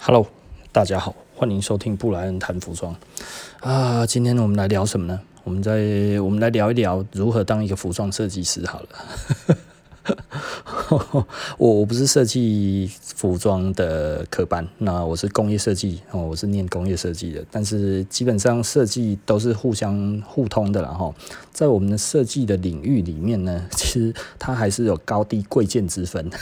Hello，大家好，欢迎收听布莱恩谈服装啊。今天我们来聊什么呢？我们在我们来聊一聊如何当一个服装设计师好了。我我不是设计服装的科班，那我是工业设计哦，我是念工业设计的。但是基本上设计都是互相互通的啦哈。在我们的设计的领域里面呢，其实它还是有高低贵贱之分。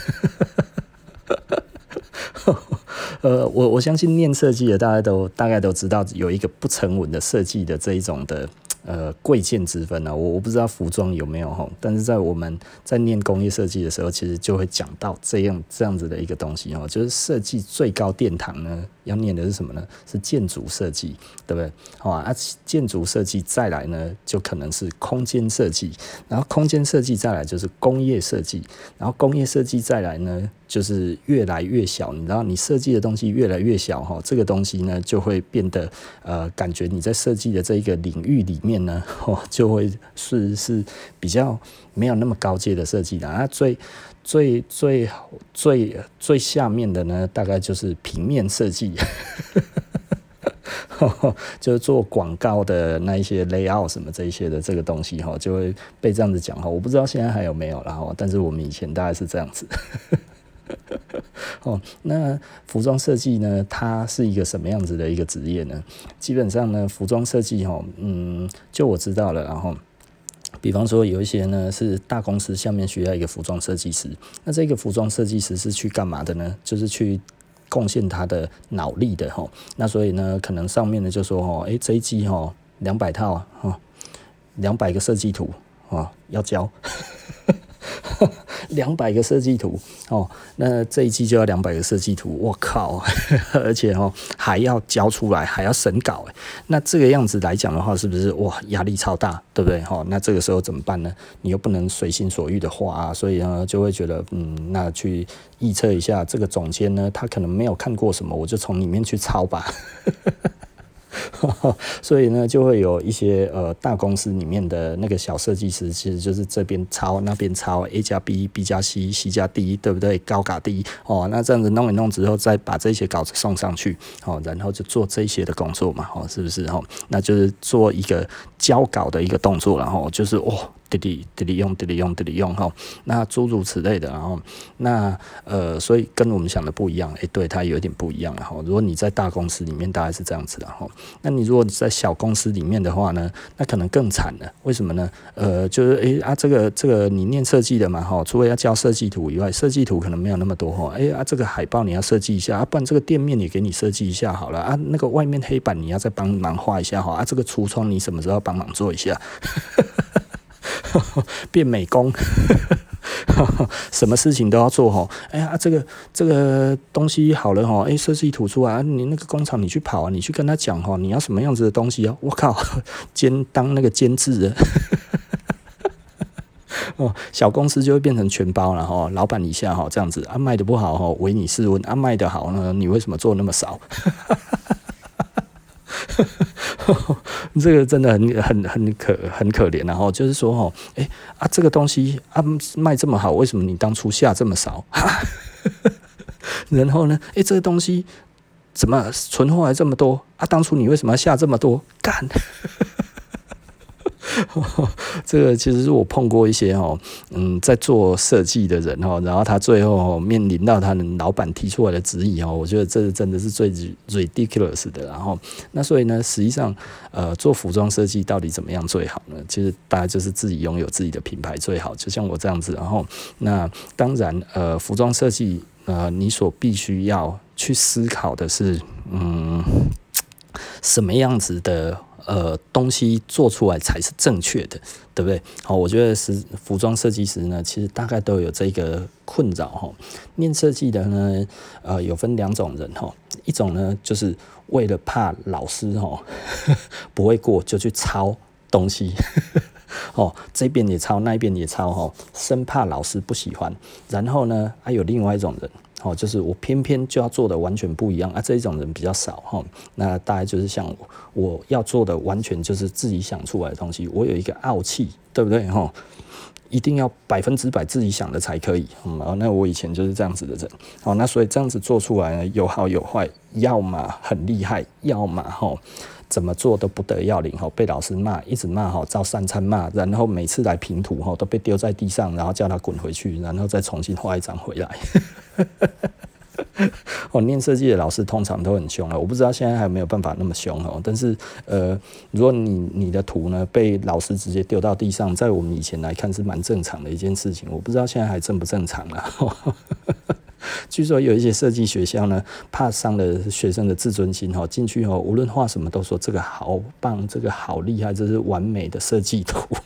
呃，我我相信念设计的大家都大概都知道有一个不成文的设计的这一种的。呃，贵贱之分呢、我我不知道服装有没有哈，但是在我们在念工业设计的时候，其实就会讲到这样这样子的一个东西哦，就是设计最高殿堂呢，要念的是什么呢？是建筑设计，对不对？好啊，建筑设计再来呢，就可能是空间设计，然后空间设计再来就是工业设计，然后工业设计再来呢，就是越来越小，你知道，你设计的东西越来越小哈，这个东西呢就会变得呃，感觉你在设计的这一个领域里面呢，哦，就会是是比较没有那么高阶的设计的啊，最最最最最下面的呢，大概就是平面设计，就是做广告的那一些 layout 什么这一些的这个东西哈，就会被这样子讲哈，我不知道现在还有没有了哈，但是我们以前大概是这样子。哦，那服装设计呢？它是一个什么样子的一个职业呢？基本上呢，服装设计哈，嗯，就我知道了。然后，比方说有一些呢是大公司下面需要一个服装设计师，那这个服装设计师是去干嘛的呢？就是去贡献他的脑力的吼。那所以呢，可能上面呢就说吼，诶，这一季吼两百套哈，两百个设计图啊要交。两百个设计图哦，那这一季就要两百个设计图，我靠！而且哦还要交出来，还要审稿，那这个样子来讲的话，是不是哇压力超大，对不对？哈，那这个时候怎么办呢？你又不能随心所欲的画啊，所以呢就会觉得嗯，那去预测一下这个总监呢，他可能没有看过什么，我就从里面去抄吧。所以呢，就会有一些呃大公司里面的那个小设计师，其实就是这边抄那边抄，A 加 B，B 加 C，C 加 D，对不对？高嘎 D 哦，那这样子弄一弄之后，再把这些稿子送上去，哦，然后就做这些的工作嘛，哦，是不是？哦，那就是做一个交稿的一个动作，然后就是哦。滴滴滴滴用滴滴用滴滴用哈，那诸如此类的，然后那呃，所以跟我们想的不一样，诶、对，它有点不一样，然后如果你在大公司里面大概是这样子的哈，那你如果在小公司里面的话呢，那可能更惨了，为什么呢？呃，就是诶、啊，这个这个你念设计的嘛哈，除了要交设计图以外，设计图可能没有那么多哈，诶、欸、啊，这个海报你要设计一下啊，不然这个店面也给你设计一下好了。啊，那个外面黑板你要再帮忙画一下哈，啊，这个橱窗你什么时候帮忙做一下？变美工，什么事情都要做吼。哎呀，这个这个东西好了哈，哎，设计图出来，你那个工厂你去跑啊，你去跟他讲哈，你要什么样子的东西啊？我靠，监当那个监制的，哦，小公司就会变成全包了哈，老板一下哈这样子啊，卖的不好哈，唯你是问啊，卖的好呢，你为什么做那么少？这个真的很很很可很可怜，然后就是说哦，哎啊，这个东西啊卖这么好，为什么你当初下这么少？然后呢，哎，这个东西怎么存货还这么多啊？当初你为什么要下这么多？干！这个其实是我碰过一些哦，嗯，在做设计的人哦，然后他最后面临到他的老板提出来的质疑哦，我觉得这真的是最 ridiculous 的。然后那所以呢，实际上呃，做服装设计到底怎么样最好呢？其实大家就是自己拥有自己的品牌最好，就像我这样子。然后那当然呃，服装设计呃，你所必须要去思考的是嗯，什么样子的。呃，东西做出来才是正确的，对不对？好，我觉得是服装设计师呢，其实大概都有这个困扰哈。念设计的呢，呃，有分两种人哈，一种呢，就是为了怕老师哈 不会过，就去抄东西，哦，这边也抄，那边也抄哈，生怕老师不喜欢。然后呢，还有另外一种人。哦，就是我偏偏就要做的完全不一样啊！这一种人比较少哈。那大概就是像我，我要做的完全就是自己想出来的东西。我有一个傲气，对不对哈？一定要百分之百自己想的才可以。嗯，那我以前就是这样子的人。好，那所以这样子做出来呢，有好有坏，要么很厉害，要么吼怎么做都不得要领吼，被老师骂，一直骂吼，遭三餐骂，然后每次来平图吼都被丢在地上，然后叫他滚回去，然后再重新画一张回来。哦，念设计的老师通常都很凶了，我不知道现在还有没有办法那么凶哦。但是，呃，如果你你的图呢被老师直接丢到地上，在我们以前来看是蛮正常的一件事情，我不知道现在还正不正常了。据说有一些设计学校呢，怕伤了学生的自尊心哦，进去哦，无论画什么都说这个好棒，这个好厉害，这是完美的设计图。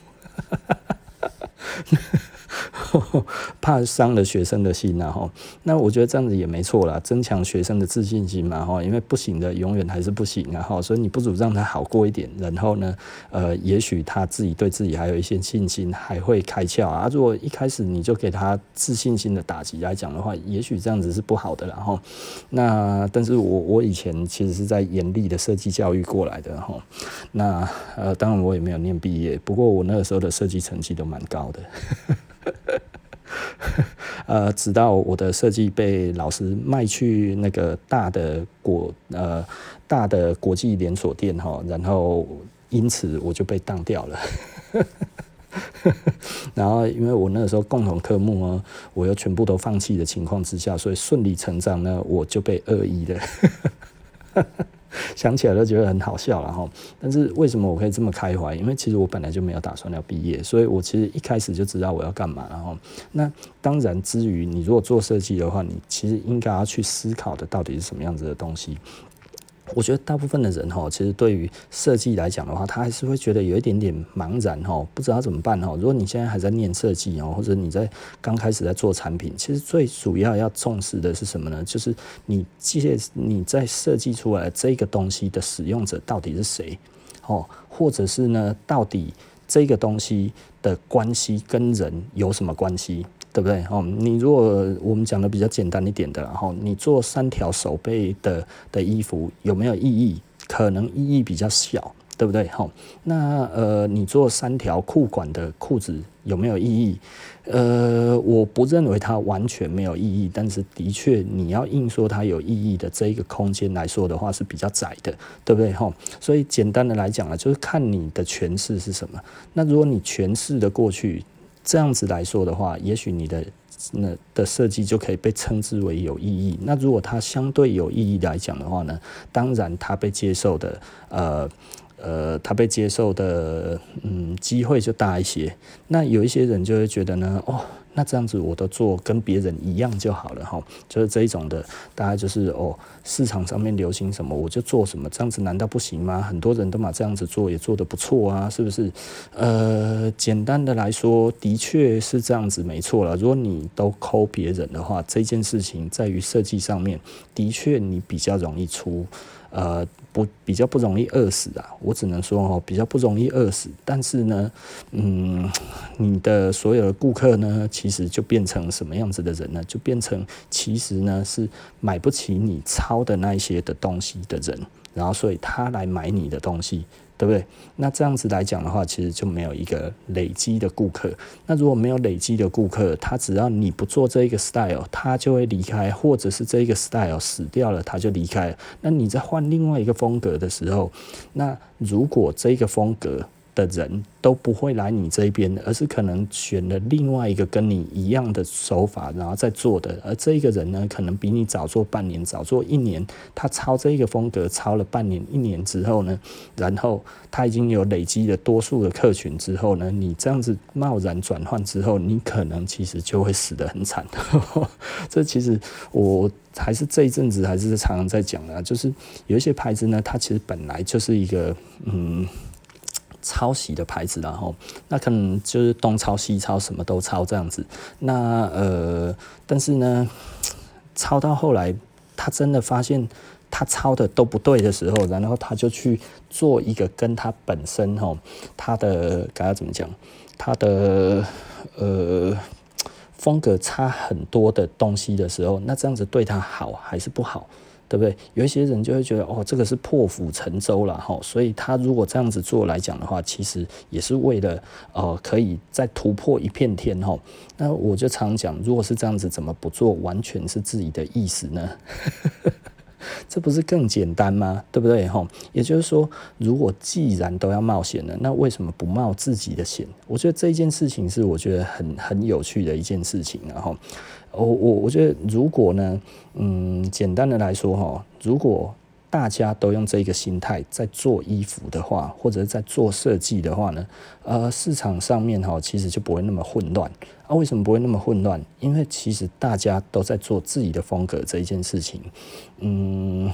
怕伤了学生的心呐，哈，那我觉得这样子也没错啦，增强学生的自信心嘛，哈，因为不行的永远还是不行啊，哈，所以你不如让他好过一点，然后呢，呃，也许他自己对自己还有一些信心，还会开窍啊。如果一开始你就给他自信心的打击来讲的话，也许这样子是不好的，然后，那但是我我以前其实是在严厉的设计教育过来的，哈，那呃，当然我也没有念毕业，不过我那个时候的设计成绩都蛮高的。呃，直到我的设计被老师卖去那个大的国呃大的国际连锁店哈，然后因此我就被当掉了。然后因为我那个时候共同科目呢，我又全部都放弃的情况之下，所以顺理成章呢，我就被二一了。想起来都觉得很好笑了哈，但是为什么我可以这么开怀？因为其实我本来就没有打算要毕业，所以我其实一开始就知道我要干嘛。然后，那当然之余，你如果做设计的话，你其实应该要去思考的到底是什么样子的东西。我觉得大部分的人哈，其实对于设计来讲的话，他还是会觉得有一点点茫然哈，不知道怎么办哈。如果你现在还在念设计哦，或者你在刚开始在做产品，其实最主要要重视的是什么呢？就是你借你在设计出来这个东西的使用者到底是谁哦，或者是呢，到底这个东西的关系跟人有什么关系？对不对？哦，你如果我们讲的比较简单一点的，然后你做三条手背的的衣服有没有意义？可能意义比较小，对不对？哈，那呃，你做三条裤管的裤子有没有意义？呃，我不认为它完全没有意义，但是的确你要硬说它有意义的这一个空间来说的话是比较窄的，对不对？哈，所以简单的来讲啊，就是看你的诠释是什么。那如果你诠释的过去。这样子来说的话，也许你的那的设计就可以被称之为有意义。那如果它相对有意义来讲的话呢，当然它被接受的，呃呃，它被接受的，嗯，机会就大一些。那有一些人就会觉得呢，哦。那这样子我都做跟别人一样就好了哈，就是这一种的，大概就是哦，市场上面流行什么我就做什么，这样子难道不行吗？很多人都嘛这样子做也做得不错啊，是不是？呃，简单的来说，的确是这样子没错了。如果你都抠别人的话，这件事情在于设计上面，的确你比较容易出。呃，不比较不容易饿死啊，我只能说哦，比较不容易饿死。但是呢，嗯，你的所有的顾客呢，其实就变成什么样子的人呢？就变成其实呢是买不起你抄的那一些的东西的人，然后所以他来买你的东西。对不对？那这样子来讲的话，其实就没有一个累积的顾客。那如果没有累积的顾客，他只要你不做这一个 style，他就会离开，或者是这一个 style 死掉了，他就离开了。那你在换另外一个风格的时候，那如果这个风格，的人都不会来你这边，而是可能选了另外一个跟你一样的手法，然后再做的。而这一个人呢，可能比你早做半年，早做一年。他抄这个风格，抄了半年、一年之后呢，然后他已经有累积了多数的客群之后呢，你这样子贸然转换之后，你可能其实就会死得很惨。这其实我还是这一阵子还是常常在讲的，就是有一些牌子呢，它其实本来就是一个嗯。抄袭的牌子，然后那可能就是东抄西抄，什么都抄这样子。那呃，但是呢，抄到后来，他真的发现他抄的都不对的时候，然后他就去做一个跟他本身哈，他的该要怎么讲，他的呃风格差很多的东西的时候，那这样子对他好还是不好？对不对？有一些人就会觉得哦，这个是破釜沉舟了哈，所以他如果这样子做来讲的话，其实也是为了呃，可以再突破一片天哈。那我就常讲，如果是这样子，怎么不做？完全是自己的意思呢？这不是更简单吗？对不对？哈，也就是说，如果既然都要冒险了，那为什么不冒自己的险？我觉得这件事情是我觉得很很有趣的一件事情，然后。我我我觉得，如果呢，嗯，简单的来说哈，如果大家都用这个心态在做衣服的话，或者在做设计的话呢，呃，市场上面哈，其实就不会那么混乱。啊，为什么不会那么混乱？因为其实大家都在做自己的风格这一件事情，嗯，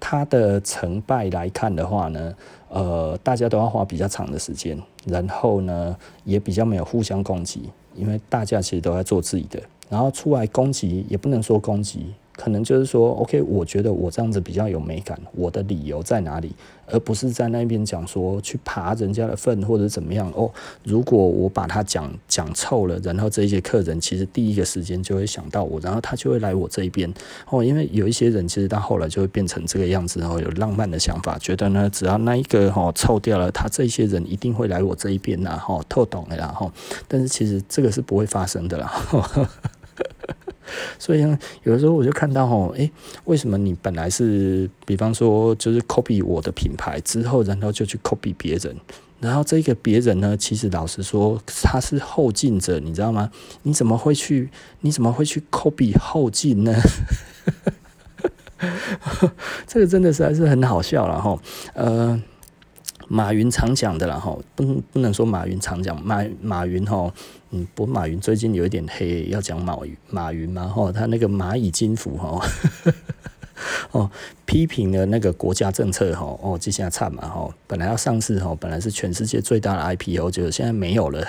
它的成败来看的话呢，呃，大家都要花比较长的时间，然后呢，也比较没有互相攻击，因为大家其实都在做自己的。然后出来攻击也不能说攻击，可能就是说，OK，我觉得我这样子比较有美感，我的理由在哪里？而不是在那边讲说去爬人家的粪或者怎么样哦。如果我把它讲讲臭了，然后这些客人其实第一个时间就会想到我，然后他就会来我这一边哦。因为有一些人其实到后来就会变成这个样子，然后有浪漫的想法，觉得呢，只要那一个哈臭掉了，他这些人一定会来我这一边呐，哈，透懂了，然后，但是其实这个是不会发生的啦。所以呢，有的时候我就看到哦，诶，为什么你本来是，比方说就是 copy 我的品牌之后，然后就去 copy 别人，然后这个别人呢，其实老实说他是后进者，你知道吗？你怎么会去？你怎么会去 copy 后进呢？这个真的实在是很好笑了哈。呃，马云常讲的了哈，不不能说马云常讲，马马云哈。嗯，不过马云最近有一点黑，要讲马云马云嘛，吼，他那个蚂蚁金服，吼，哦，批评了那个国家政策，吼，哦，这下差嘛，吼，本来要上市，吼，本来是全世界最大的 IPO，就现在没有了。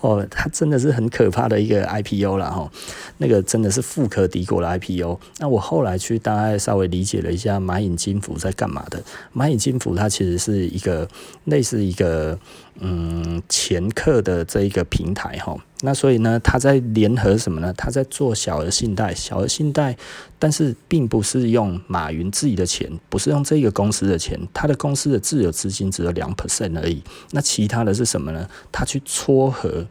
哦，它真的是很可怕的一个 IPO 了哈，那个真的是富可敌国的 IPO。那我后来去大概稍微理解了一下蚂蚁金服在干嘛的。蚂蚁金服它其实是一个类似一个嗯前客的这一个平台哈。那所以呢，他在联合什么呢？他在做小额信贷，小额信贷，但是并不是用马云自己的钱，不是用这个公司的钱，他的公司的自有资金只有两 percent 而已。那其他的是什么呢？他去撮合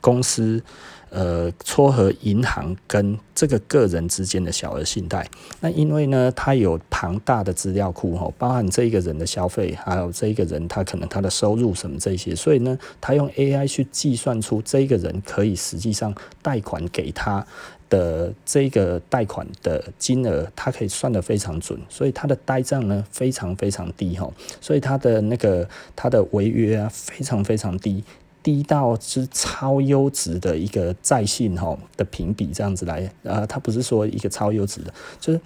公司。呃，撮合银行跟这个个人之间的小额信贷，那因为呢，它有庞大的资料库哈，包含这一个人的消费，还有这一个人他可能他的收入什么这些，所以呢，他用 AI 去计算出这一个人可以实际上贷款给他的这个贷款的金额，他可以算得非常准，所以他的呆账呢非常非常低哈，所以他的那个他的违约啊非常非常低。低到是超优质的一个在线吼的评比这样子来，呃，它不是说一个超优质的，就是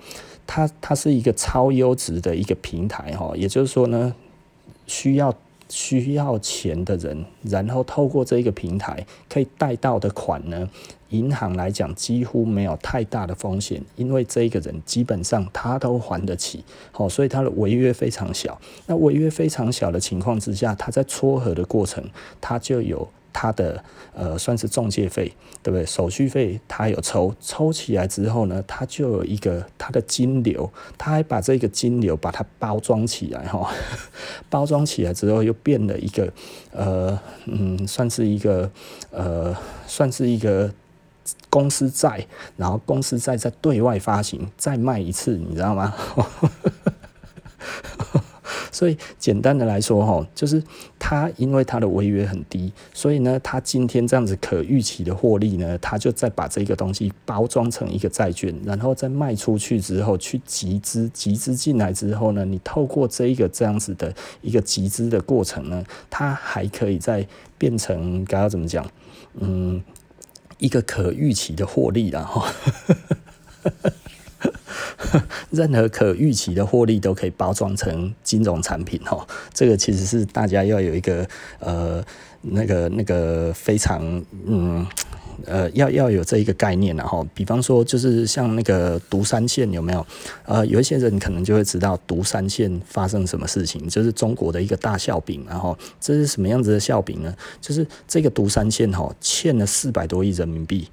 它它是一个超优质的一个平台哈，也就是说呢，需要。需要钱的人，然后透过这一个平台可以贷到的款呢，银行来讲几乎没有太大的风险，因为这个人基本上他都还得起，好，所以他的违约非常小。那违约非常小的情况之下，他在撮合的过程，他就有。他的呃算是中介费，对不对？手续费他有抽，抽起来之后呢，他就有一个他的金流，他还把这个金流把它包装起来哈，包装起来之后又变了一个呃嗯，算是一个呃算是一个公司债，然后公司债再对外发行再卖一次，你知道吗？所以简单的来说，哈，就是他因为他的违约很低，所以呢，他今天这样子可预期的获利呢，他就再把这个东西包装成一个债券，然后再卖出去之后去集资，集资进来之后呢，你透过这一个这样子的一个集资的过程呢，它还可以再变成该要怎么讲？嗯，一个可预期的获利，然后。任何可预期的获利都可以包装成金融产品哈，这个其实是大家要有一个呃那个那个非常嗯呃要要有这一个概念然后，比方说就是像那个独山县有没有？呃，有一些人可能就会知道独山县发生什么事情，就是中国的一个大笑柄，然后这是什么样子的笑柄呢？就是这个独山县哈欠了四百多亿人民币。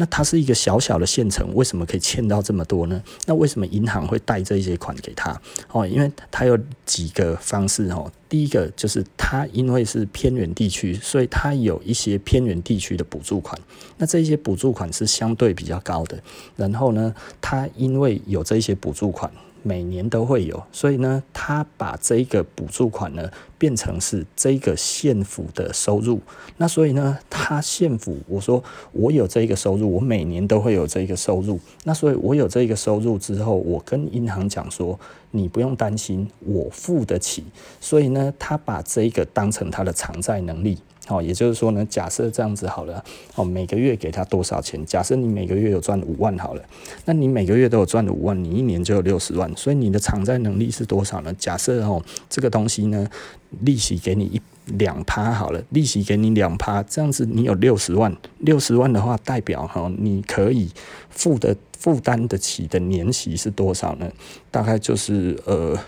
那它是一个小小的县城，为什么可以欠到这么多呢？那为什么银行会贷这些款给他？哦，因为它有几个方式哦。第一个就是它因为是偏远地区，所以它有一些偏远地区的补助款。那这些补助款是相对比较高的。然后呢，它因为有这些补助款。每年都会有，所以呢，他把这个补助款呢变成是这个县府的收入。那所以呢，他县府我说我有这个收入，我每年都会有这个收入。那所以我有这个收入之后，我跟银行讲说，你不用担心，我付得起。所以呢，他把这个当成他的偿债能力。哦，也就是说呢，假设这样子好了，哦，每个月给他多少钱？假设你每个月有赚五万好了，那你每个月都有赚五万，你一年就有六十万，所以你的偿债能力是多少呢？假设哦，这个东西呢，利息给你一两趴好了，利息给你两趴，这样子你有六十万，六十万的话代表哈，你可以付的负担得起的年息是多少呢？大概就是呃。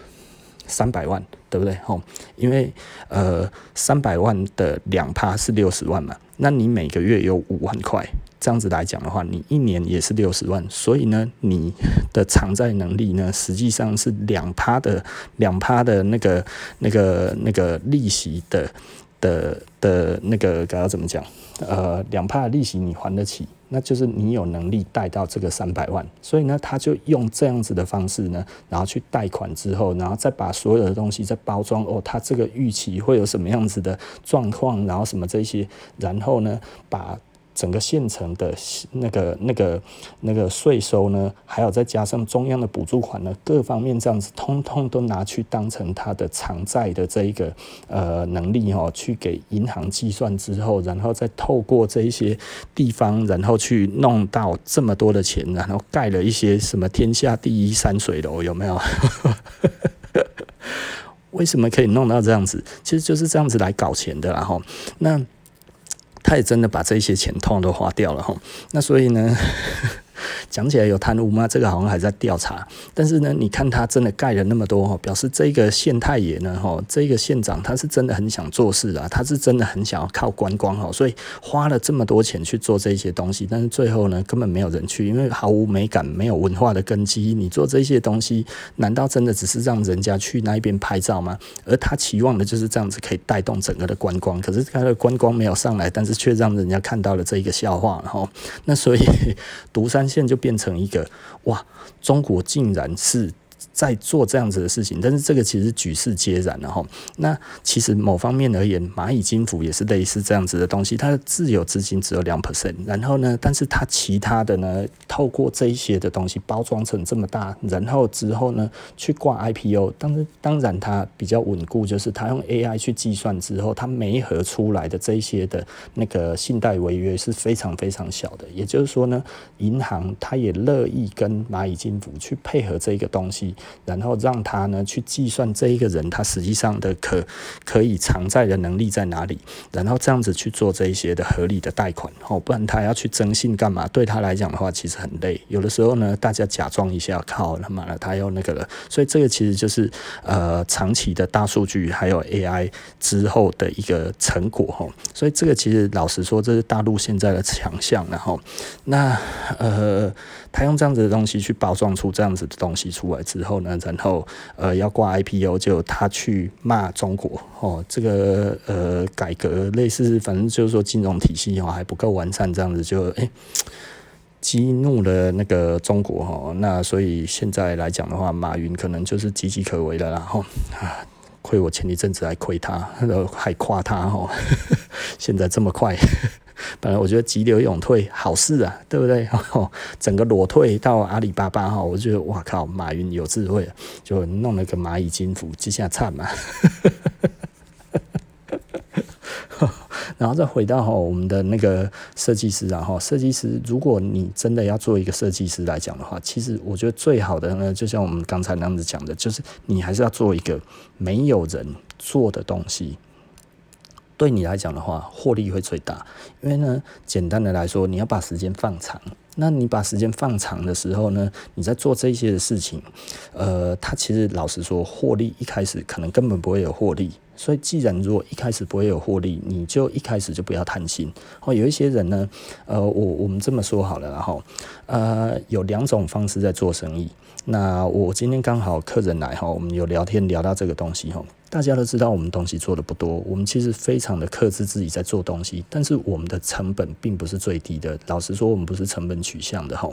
三百万，对不对？吼，因为呃，三百万的两趴是六十万嘛，那你每个月有五万块，这样子来讲的话，你一年也是六十万，所以呢，你的偿债能力呢，实际上是两趴的两趴的那个那个那个利息的的的那个该要怎么讲？呃，两趴的利息你还得起。那就是你有能力贷到这个三百万，所以呢，他就用这样子的方式呢，然后去贷款之后，然后再把所有的东西再包装哦，他这个预期会有什么样子的状况，然后什么这些，然后呢，把。整个县城的那个、那个、那个税收呢，还有再加上中央的补助款呢，各方面这样子，通通都拿去当成他的偿债的这一个呃能力哦，去给银行计算之后，然后再透过这一些地方，然后去弄到这么多的钱，然后盖了一些什么天下第一山水楼，有没有？为什么可以弄到这样子？其实就是这样子来搞钱的，然后那。他也真的把这些钱通通都花掉了哈，那所以呢？讲起来有贪污吗？这个好像还在调查。但是呢，你看他真的盖了那么多哈，表示这个县太爷呢，哈，这个县长他是真的很想做事啊，他是真的很想要靠观光哈，所以花了这么多钱去做这些东西，但是最后呢，根本没有人去，因为毫无美感，没有文化的根基。你做这些东西，难道真的只是让人家去那一边拍照吗？而他期望的就是这样子可以带动整个的观光，可是他的观光没有上来，但是却让人家看到了这一个笑话，哈。那所以 独山现在就。变成一个哇，中国竟然是。在做这样子的事情，但是这个其实举世皆然，然后那其实某方面而言，蚂蚁金服也是类似这样子的东西，它的自有资金只有两 percent，然后呢，但是它其他的呢，透过这一些的东西包装成这么大，然后之后呢去挂 IPO，当然当然它比较稳固，就是它用 AI 去计算之后，它媒合出来的这一些的那个信贷违约是非常非常小的，也就是说呢，银行它也乐意跟蚂蚁金服去配合这个东西。然后让他呢去计算这一个人他实际上的可可以偿债的能力在哪里，然后这样子去做这一些的合理的贷款哦，不然他要去征信干嘛？对他来讲的话，其实很累。有的时候呢，大家假装一下，靠他妈的，他又那个了。所以这个其实就是呃长期的大数据还有 AI 之后的一个成果哈。所以这个其实老实说，这是大陆现在的强项。然后那呃。他用这样子的东西去包装出这样子的东西出来之后后呢，然后呃要挂 IPO，就他去骂中国哦，这个呃改革类似，反正就是说金融体系哦还不够完善，这样子就诶激怒了那个中国哈，那所以现在来讲的话，马云可能就是岌岌可危了，然后啊亏我前一阵子还亏他，还夸他哈，现在这么快。本来我觉得急流勇退好事啊，对不对？整个裸退到阿里巴巴哈，我觉得哇靠，马云有智慧，就弄了个蚂蚁金服，接下惨嘛。然后再回到哈我们的那个设计师，然后设计师，如果你真的要做一个设计师来讲的话，其实我觉得最好的呢，就像我们刚才那样子讲的，就是你还是要做一个没有人做的东西。对你来讲的话，获利会最大，因为呢，简单的来说，你要把时间放长。那你把时间放长的时候呢，你在做这些的事情，呃，它其实老实说，获利一开始可能根本不会有获利。所以既然如果一开始不会有获利，你就一开始就不要贪心。哦，有一些人呢，呃，我我们这么说好了，然后呃，有两种方式在做生意。那我今天刚好客人来哈，我们有聊天聊到这个东西哈。大家都知道我们东西做的不多，我们其实非常的克制自己在做东西，但是我们的成本并不是最低的。老实说，我们不是成本取向的哈。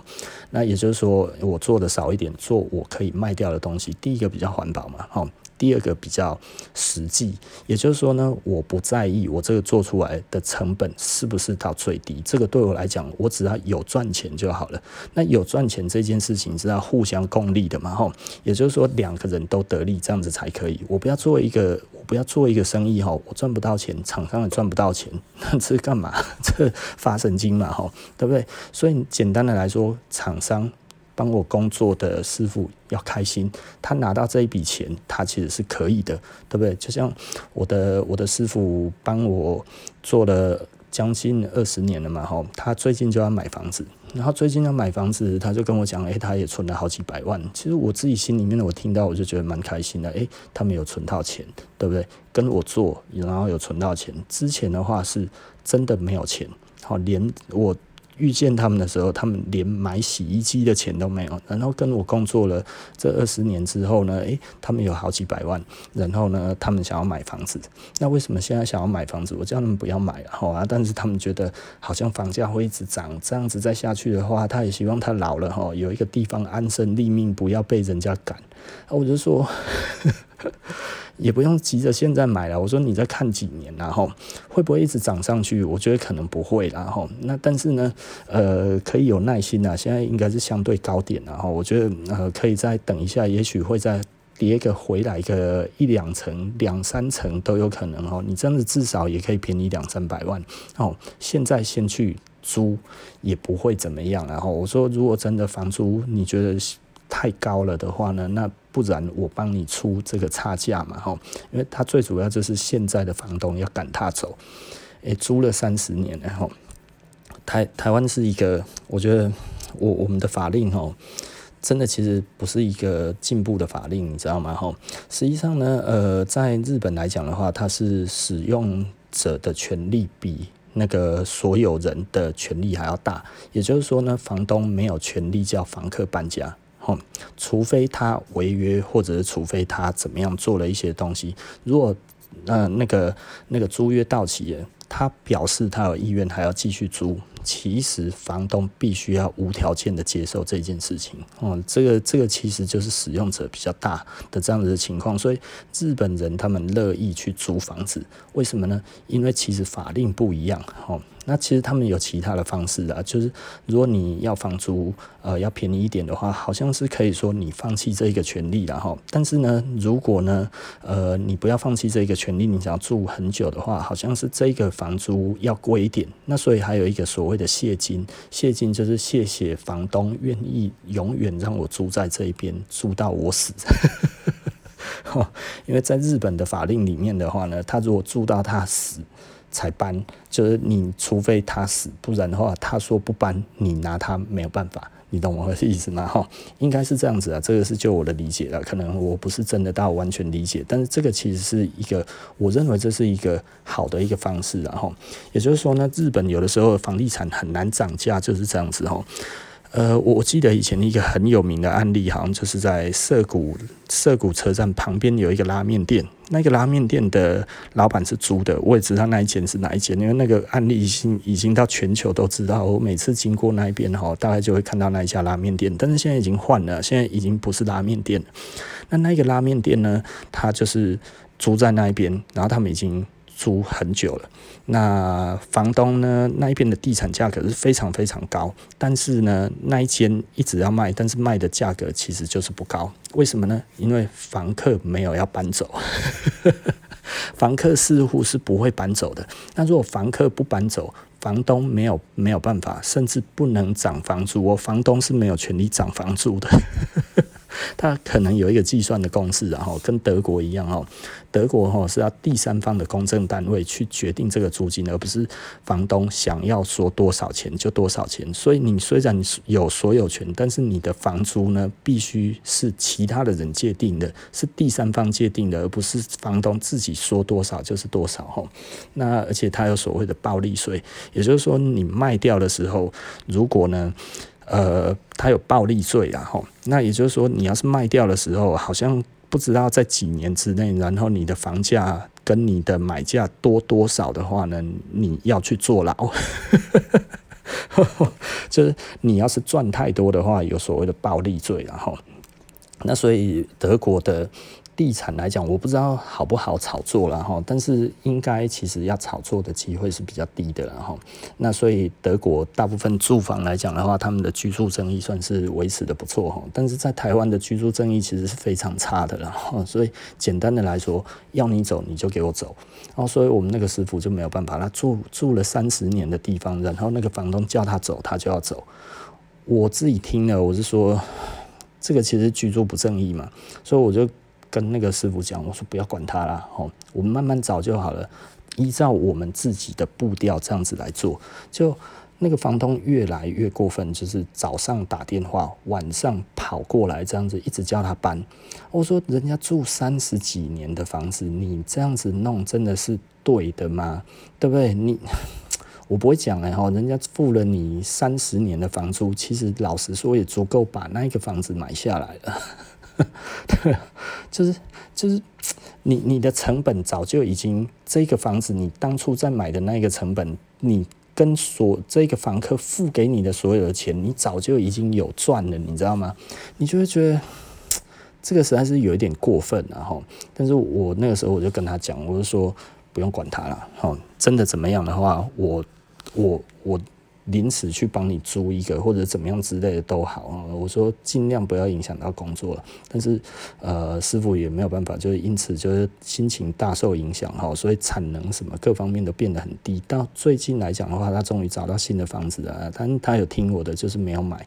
那也就是说，我做的少一点，做我可以卖掉的东西。第一个比较环保嘛，哈。第二个比较实际，也就是说呢，我不在意我这个做出来的成本是不是到最低，这个对我来讲，我只要有赚钱就好了。那有赚钱这件事情是要互相共利的嘛，吼，也就是说两个人都得利，这样子才可以。我不要做一个，我不要做一个生意，吼，我赚不到钱，厂商也赚不到钱，那 这干嘛？这发神经嘛，吼，对不对？所以简单的来说，厂商。帮我工作的师傅要开心，他拿到这一笔钱，他其实是可以的，对不对？就像我的我的师傅帮我做了将近二十年了嘛，吼，他最近就要买房子，然后最近要买房子，他就跟我讲，诶，他也存了好几百万。其实我自己心里面，我听到我就觉得蛮开心的，诶，他没有存到钱，对不对？跟我做，然后有存到钱。之前的话是真的没有钱，好，连我。遇见他们的时候，他们连买洗衣机的钱都没有。然后跟我工作了这二十年之后呢，诶，他们有好几百万。然后呢，他们想要买房子。那为什么现在想要买房子？我叫他们不要买，好啊。但是他们觉得好像房价会一直涨，这样子再下去的话，他也希望他老了哈，有一个地方安身立命，不要被人家赶。我就说。也不用急着现在买了，我说你再看几年，然后会不会一直涨上去？我觉得可能不会，然后那但是呢，呃，可以有耐心啊。现在应该是相对高点，然后我觉得呃可以再等一下，也许会再跌个回来个一两成、两三成都有可能哦。你真的至少也可以便宜两三百万哦。现在先去租也不会怎么样，然后我说如果真的房租你觉得太高了的话呢，那不然我帮你出这个差价嘛，吼，因为他最主要就是现在的房东要赶他走，诶，租了三十年了，吼，台台湾是一个，我觉得我我们的法令，吼，真的其实不是一个进步的法令，你知道吗，吼，实际上呢，呃，在日本来讲的话，它是使用者的权利比那个所有人的权利还要大，也就是说呢，房东没有权利叫房客搬家。除非他违约，或者是除非他怎么样做了一些东西。如果呃那个那个租约到期了，他表示他有意愿还要继续租，其实房东必须要无条件的接受这件事情。哦，这个这个其实就是使用者比较大的这样子的情况，所以日本人他们乐意去租房子，为什么呢？因为其实法令不一样。哦。那其实他们有其他的方式啊，就是如果你要房租呃要便宜一点的话，好像是可以说你放弃这一个权利然后，但是呢，如果呢呃你不要放弃这一个权利，你想要住很久的话，好像是这个房租要贵一点。那所以还有一个所谓的谢金，谢金就是谢谢房东愿意永远让我住在这一边，住到我死。因为在日本的法令里面的话呢，他如果住到他死。才搬，就是你除非他死，不然的话，他说不搬，你拿他没有办法，你懂我的意思吗？哈，应该是这样子啊，这个是就我的理解了，可能我不是真的到完全理解，但是这个其实是一个，我认为这是一个好的一个方式，然后也就是说呢，日本有的时候房地产很难涨价，就是这样子哈。呃，我记得以前一个很有名的案例，好像就是在涩谷涩谷车站旁边有一个拉面店，那个拉面店的老板是租的，我也知道那一间是哪一间，因为那个案例已经已经到全球都知道，我每次经过那一边哈，大概就会看到那一家拉面店，但是现在已经换了，现在已经不是拉面店了。那那个拉面店呢，它就是租在那一边，然后他们已经。租很久了，那房东呢？那一边的地产价格是非常非常高，但是呢，那一间一直要卖，但是卖的价格其实就是不高。为什么呢？因为房客没有要搬走，房客似乎是不会搬走的。那如果房客不搬走，房东没有没有办法，甚至不能涨房租。我房东是没有权利涨房租的。他可能有一个计算的公式，然后跟德国一样哦。德国哈是要第三方的公证单位去决定这个租金，而不是房东想要说多少钱就多少钱。所以你虽然有所有权，但是你的房租呢，必须是其他的人界定的，是第三方界定的，而不是房东自己说多少就是多少哈。那而且他有所谓的暴利税，也就是说你卖掉的时候，如果呢，呃，他有暴利税啊哈，那也就是说你要是卖掉的时候，好像。不知道在几年之内，然后你的房价跟你的买价多多少的话呢，你要去坐牢。就是你要是赚太多的话，有所谓的暴利罪，然后，那所以德国的。地产来讲，我不知道好不好炒作了哈，但是应该其实要炒作的机会是比较低的了哈。那所以德国大部分住房来讲的话，他们的居住正义算是维持的不错哈。但是在台湾的居住正义其实是非常差的了哈。所以简单的来说，要你走你就给我走。然后所以我们那个师傅就没有办法，他住住了三十年的地方，然后那个房东叫他走，他就要走。我自己听了，我是说这个其实居住不正义嘛，所以我就。跟那个师傅讲，我说不要管他了，吼，我们慢慢找就好了，依照我们自己的步调这样子来做。就那个房东越来越过分，就是早上打电话，晚上跑过来这样子，一直叫他搬。我说人家住三十几年的房子，你这样子弄真的是对的吗？对不对？你 我不会讲哎哈，人家付了你三十年的房租，其实老实说也足够把那个房子买下来了。就是就是你你的成本早就已经这个房子，你当初在买的那个成本，你跟所这个房客付给你的所有的钱，你早就已经有赚了，你知道吗？你就会觉得这个实在是有一点过分了哈。但是我那个时候我就跟他讲，我就说不用管他了，哈，真的怎么样的话，我我我。临时去帮你租一个或者怎么样之类的都好啊，我说尽量不要影响到工作了。但是呃，师傅也没有办法，就是因此就是心情大受影响哈，所以产能什么各方面都变得很低。到最近来讲的话，他终于找到新的房子了，但他有听我的，就是没有买，